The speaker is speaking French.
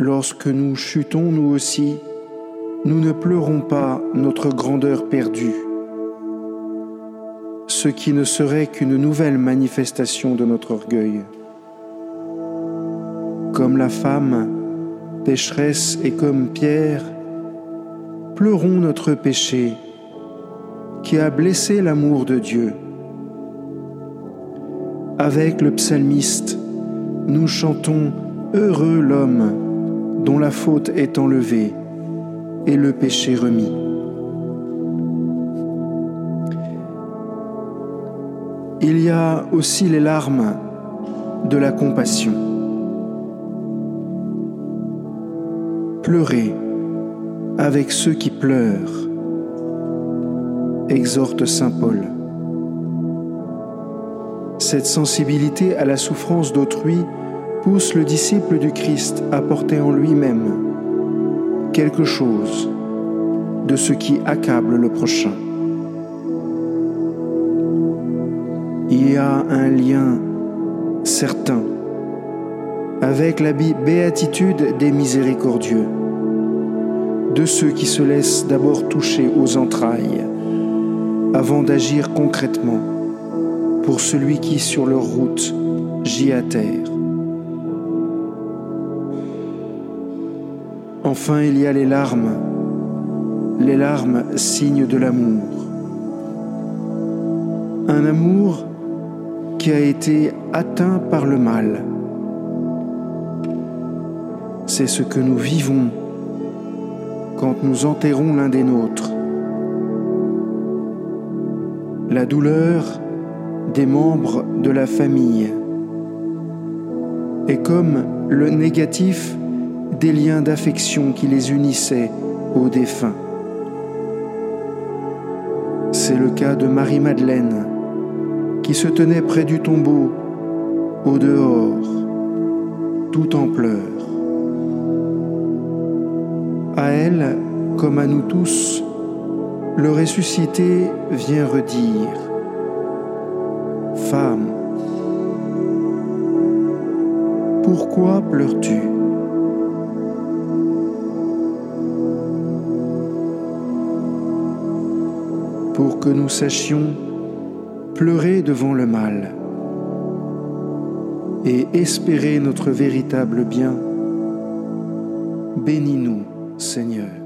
lorsque nous chutons nous aussi, nous ne pleurons pas notre grandeur perdue, ce qui ne serait qu'une nouvelle manifestation de notre orgueil. Comme la femme, pécheresse et comme Pierre, pleurons notre péché qui a blessé l'amour de Dieu. Avec le psalmiste, nous chantons Heureux l'homme dont la faute est enlevée et le péché remis. Il y a aussi les larmes de la compassion. Pleurez avec ceux qui pleurent, exhorte Saint Paul. Cette sensibilité à la souffrance d'autrui pousse le disciple du Christ à porter en lui-même quelque chose de ce qui accable le prochain. Il y a un lien certain avec la béatitude des miséricordieux, de ceux qui se laissent d'abord toucher aux entrailles avant d'agir concrètement pour celui qui, sur leur route, gît à terre. Enfin, il y a les larmes, les larmes signe de l'amour. Un amour qui a été atteint par le mal. C'est ce que nous vivons quand nous enterrons l'un des nôtres. La douleur des membres de la famille est comme le négatif des liens d'affection qui les unissaient aux défunts. C'est le cas de Marie-Madeleine, qui se tenait près du tombeau, au dehors, tout en pleurs. À elle, comme à nous tous, le ressuscité vient redire Femme, pourquoi pleures-tu? Pour que nous sachions pleurer devant le mal et espérer notre véritable bien. Bénis-nous, Seigneur.